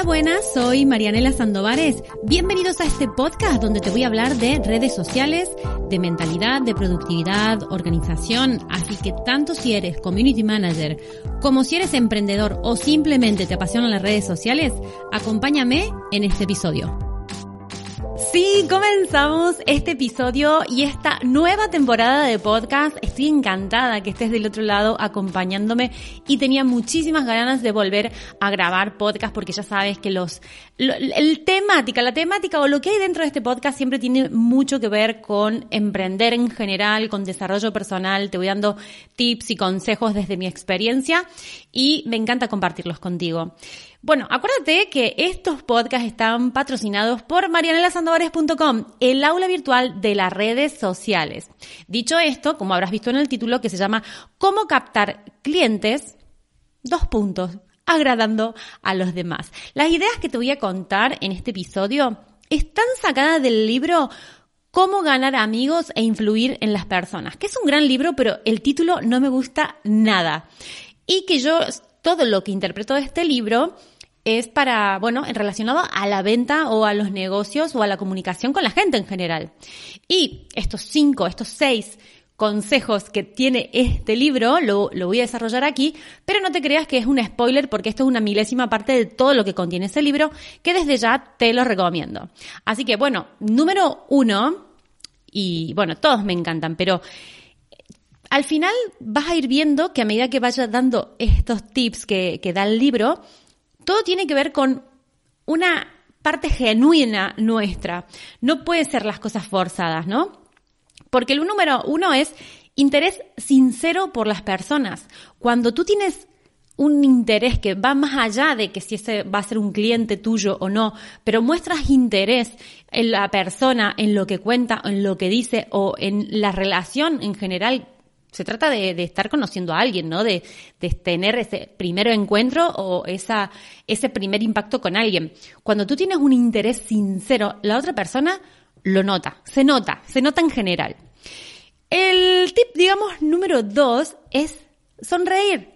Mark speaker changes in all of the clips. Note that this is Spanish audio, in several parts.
Speaker 1: Hola, buenas, soy Marianela Sandovares. Bienvenidos a este podcast donde te voy a hablar de redes sociales, de mentalidad, de productividad, organización. Así que tanto si eres community manager como si eres emprendedor o simplemente te apasionan las redes sociales, acompáñame en este episodio. Sí, comenzamos este episodio y esta nueva temporada de podcast. Estoy encantada que estés del otro lado acompañándome y tenía muchísimas ganas de volver a grabar podcast porque ya sabes que los, el temática, la temática o lo que hay dentro de este podcast siempre tiene mucho que ver con emprender en general, con desarrollo personal. Te voy dando tips y consejos desde mi experiencia y me encanta compartirlos contigo. Bueno, acuérdate que estos podcasts están patrocinados por marianelasandovares.com, el aula virtual de las redes sociales. Dicho esto, como habrás visto en el título, que se llama Cómo captar clientes, dos puntos, agradando a los demás. Las ideas que te voy a contar en este episodio están sacadas del libro Cómo ganar amigos e influir en las personas, que es un gran libro, pero el título no me gusta nada. Y que yo todo lo que interpreto de este libro es para, bueno, relacionado a la venta o a los negocios o a la comunicación con la gente en general. Y estos cinco, estos seis consejos que tiene este libro, lo, lo, voy a desarrollar aquí, pero no te creas que es un spoiler porque esto es una milésima parte de todo lo que contiene ese libro, que desde ya te lo recomiendo. Así que bueno, número uno, y bueno, todos me encantan, pero al final vas a ir viendo que a medida que vayas dando estos tips que, da el libro, todo tiene que ver con una parte genuina nuestra. No puede ser las cosas forzadas, ¿no? Porque el número uno es interés sincero por las personas. Cuando tú tienes un interés que va más allá de que si ese va a ser un cliente tuyo o no, pero muestras interés en la persona, en lo que cuenta, en lo que dice o en la relación en general se trata de, estar conociendo a alguien, ¿no? De, tener ese primer encuentro o esa, ese primer impacto con alguien. Cuando tú tienes un interés sincero, la otra persona lo nota, se nota, se nota en general. El tip, digamos, número dos es sonreír.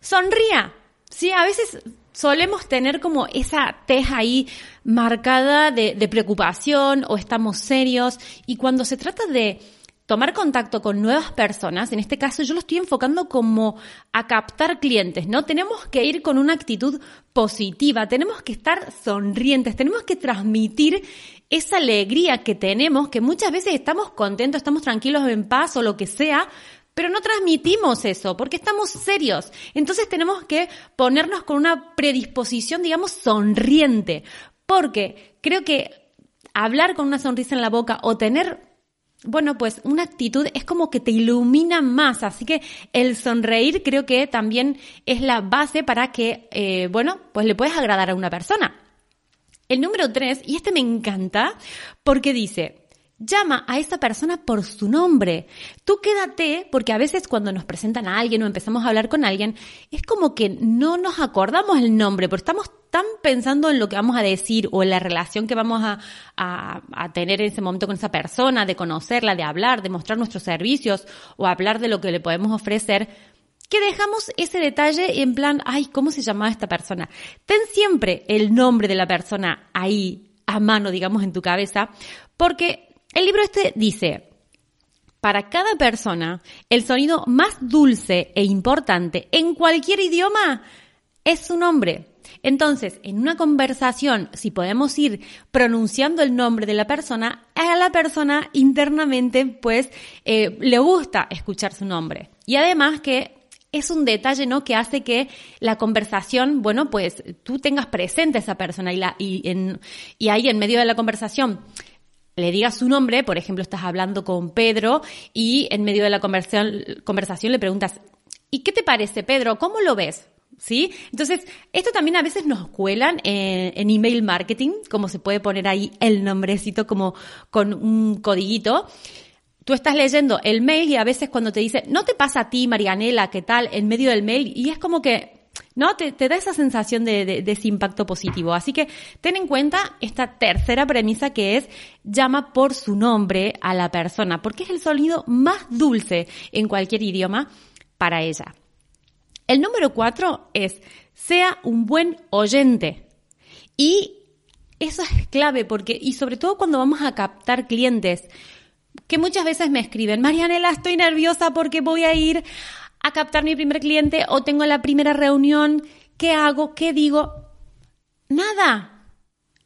Speaker 1: Sonría. Sí, a veces solemos tener como esa teja ahí marcada de, de preocupación o estamos serios y cuando se trata de tomar contacto con nuevas personas, en este caso yo lo estoy enfocando como a captar clientes, ¿no? Tenemos que ir con una actitud positiva, tenemos que estar sonrientes, tenemos que transmitir esa alegría que tenemos, que muchas veces estamos contentos, estamos tranquilos, en paz o lo que sea, pero no transmitimos eso porque estamos serios. Entonces tenemos que ponernos con una predisposición, digamos, sonriente, porque creo que hablar con una sonrisa en la boca o tener bueno, pues una actitud es como que te ilumina más, así que el sonreír creo que también es la base para que, eh, bueno, pues le puedes agradar a una persona. El número tres, y este me encanta, porque dice, Llama a esa persona por su nombre. Tú quédate, porque a veces cuando nos presentan a alguien o empezamos a hablar con alguien, es como que no nos acordamos el nombre, porque estamos tan pensando en lo que vamos a decir o en la relación que vamos a, a, tener en ese momento con esa persona, de conocerla, de hablar, de mostrar nuestros servicios o hablar de lo que le podemos ofrecer, que dejamos ese detalle en plan, ay, ¿cómo se llamaba esta persona? Ten siempre el nombre de la persona ahí a mano, digamos, en tu cabeza, porque el libro este dice, para cada persona, el sonido más dulce e importante en cualquier idioma es su nombre. Entonces, en una conversación, si podemos ir pronunciando el nombre de la persona, a la persona internamente, pues, eh, le gusta escuchar su nombre. Y además que es un detalle, ¿no? Que hace que la conversación, bueno, pues tú tengas presente a esa persona y, y ahí en medio de la conversación le digas su nombre, por ejemplo, estás hablando con Pedro y en medio de la conversación, le preguntas, ¿Y qué te parece, Pedro? ¿Cómo lo ves? ¿Sí? Entonces, esto también a veces nos cuelan en, email marketing, como se puede poner ahí el nombrecito como con un codiguito. Tú estás leyendo el mail y a veces cuando te dice, no te pasa a ti, Marianela, ¿qué tal? En medio del mail, y es como que ¿no? Te, da esa sensación de, de, ese impacto positivo. Así que ten en cuenta esta tercera premisa que es llama por su nombre a la persona, porque es el sonido más dulce en cualquier idioma para ella. El número cuatro es sea un buen oyente. Y eso es clave porque, y sobre todo cuando vamos a captar clientes, que muchas veces me escriben, Marianela, estoy nerviosa porque voy a ir a captar mi primer cliente o tengo la primera reunión, ¿qué hago? ¿Qué digo? Nada,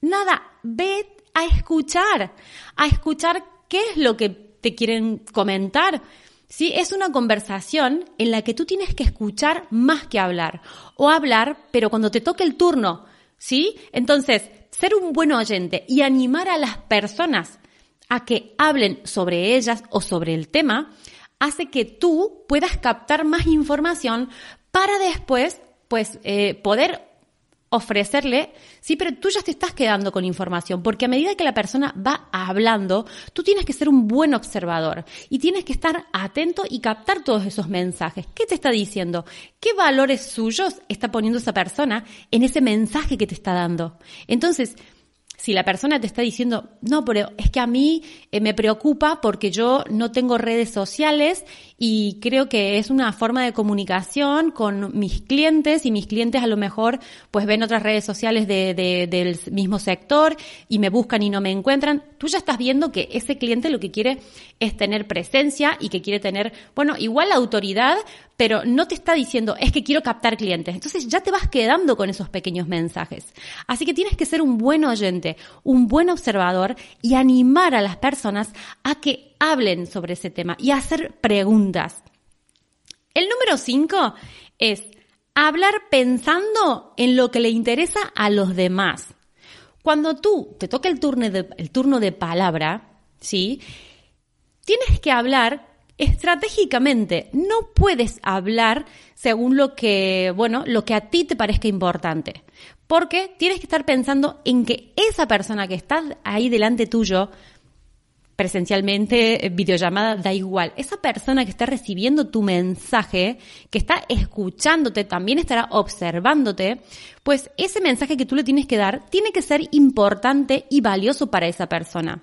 Speaker 1: nada, ve a escuchar, a escuchar qué es lo que te quieren comentar. Sí, es una conversación en la que tú tienes que escuchar más que hablar o hablar, pero cuando te toque el turno, ¿sí? Entonces, ser un buen oyente y animar a las personas a que hablen sobre ellas o sobre el tema hace que tú puedas captar más información para después, pues, eh, poder ofrecerle, sí, pero tú ya te estás quedando con información, porque a medida que la persona va hablando, tú tienes que ser un buen observador y tienes que estar atento y captar todos esos mensajes. ¿Qué te está diciendo? ¿Qué valores suyos está poniendo esa persona en ese mensaje que te está dando? Entonces, si la persona te está diciendo, no, pero es que a mí eh, me preocupa porque yo no tengo redes sociales y creo que es una forma de comunicación con mis clientes y mis clientes a lo mejor pues ven otras redes sociales de, del mismo sector y me buscan y no me encuentran, tú ya estás viendo que ese cliente lo que quiere es tener presencia y que quiere tener, bueno, igual autoridad, pero no te está diciendo, es que quiero captar clientes. Entonces ya te vas quedando con esos pequeños mensajes. Así que tienes que ser un buen oyente, un buen observador y animar a las personas a que hablen sobre ese tema y hacer preguntas. El número cinco es hablar pensando en lo que le interesa a los demás. Cuando tú te toca el turno de, el turno de palabra, ¿sí? Tienes que hablar estratégicamente. No puedes hablar según lo que, bueno, lo que a ti te parezca importante. Porque tienes que estar pensando en que esa persona que está ahí delante tuyo, presencialmente, videollamada, da igual. Esa persona que está recibiendo tu mensaje, que está escuchándote, también estará observándote, pues ese mensaje que tú le tienes que dar tiene que ser importante y valioso para esa persona.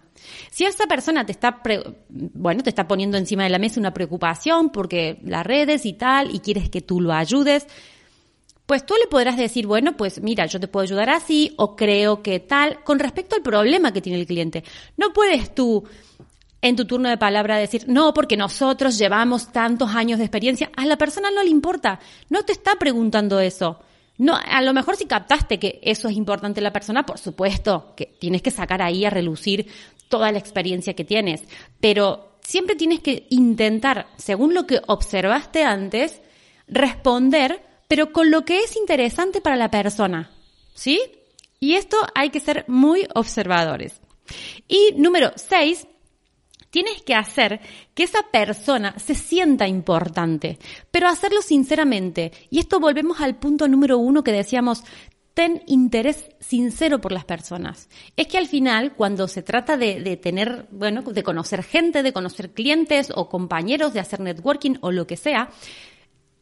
Speaker 1: Si esa persona te está, bueno, te está poniendo encima de la mesa una preocupación porque las redes y tal, y quieres que tú lo ayudes, pues tú le podrás decir, bueno, pues mira, yo te puedo ayudar así, o creo que tal, con respecto al problema que tiene el cliente. No puedes tú en tu turno de palabra decir, no, porque nosotros llevamos tantos años de experiencia. A la persona no le importa, no te está preguntando eso. No, a lo mejor si captaste que eso es importante en la persona, por supuesto que tienes que sacar ahí a relucir toda la experiencia que tienes, pero siempre tienes que intentar, según lo que observaste antes, responder, pero con lo que es interesante para la persona, ¿sí? Y esto hay que ser muy observadores. Y número seis, tienes que hacer que esa persona se sienta importante, pero hacerlo sinceramente. Y esto volvemos al punto número uno que decíamos, ten interés sincero por las personas. Es que al final, cuando se trata de, tener, bueno, de conocer gente, de conocer clientes o compañeros, de hacer networking o lo que sea,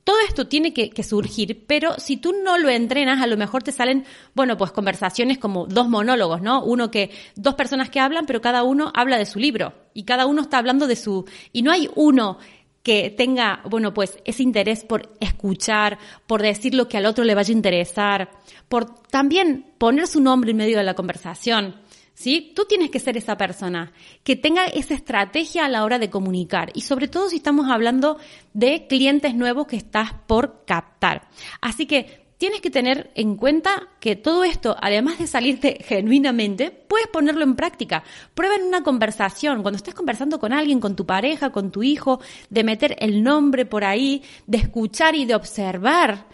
Speaker 1: todo esto tiene que, surgir, pero si tú no lo entrenas, a lo mejor te salen, bueno, pues conversaciones como dos monólogos, ¿no? Uno que, dos personas que hablan, pero cada uno habla de su libro y cada uno está hablando de su, y no hay uno que tenga, bueno, pues ese interés por escuchar, por decir lo que al otro le vaya a interesar, por también poner su nombre en medio de la conversación. ¿Sí? Tú tienes que ser esa persona que tenga esa estrategia a la hora de comunicar y sobre todo si estamos hablando de clientes nuevos que estás por captar. Así que tienes que tener en cuenta que todo esto, además de salirte genuinamente, puedes ponerlo en práctica. Prueba en una conversación, cuando estés conversando con alguien, con tu pareja, con tu hijo, de meter el nombre por ahí, de escuchar y de observar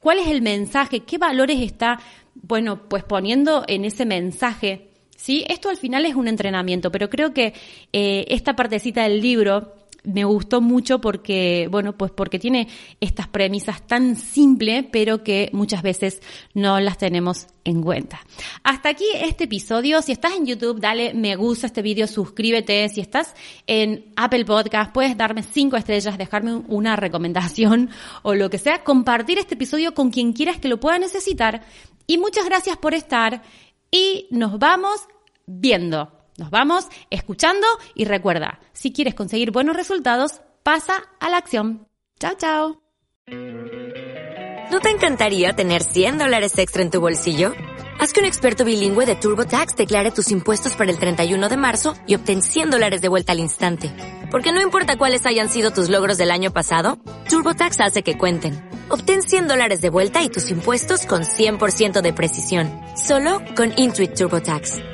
Speaker 1: cuál es el mensaje, qué valores está, bueno, pues poniendo en ese mensaje. ¿Sí? Esto al final es un entrenamiento, pero creo que eh, esta partecita del libro me gustó mucho porque, bueno, pues porque tiene estas premisas tan simples, pero que muchas veces no las tenemos en cuenta. Hasta aquí este episodio. Si estás en YouTube, dale me gusta a este vídeo, suscríbete. Si estás en Apple Podcast, puedes darme cinco estrellas, dejarme una recomendación o lo que sea, compartir este episodio con quien quieras que lo pueda necesitar. Y muchas gracias por estar y nos vamos viendo. Nos vamos escuchando y recuerda, si quieres conseguir buenos resultados, pasa a la acción. Chao, chao.
Speaker 2: ¿No te encantaría tener 100 dólares extra en tu bolsillo? Haz que un experto bilingüe de TurboTax declare tus impuestos para el 31 de marzo y obtén 100 dólares de vuelta al instante. Porque no importa cuáles hayan sido tus logros del año pasado, TurboTax hace que cuenten. Obtén 100 dólares de vuelta y tus impuestos con 100% de precisión. Solo con Intuit TurboTax.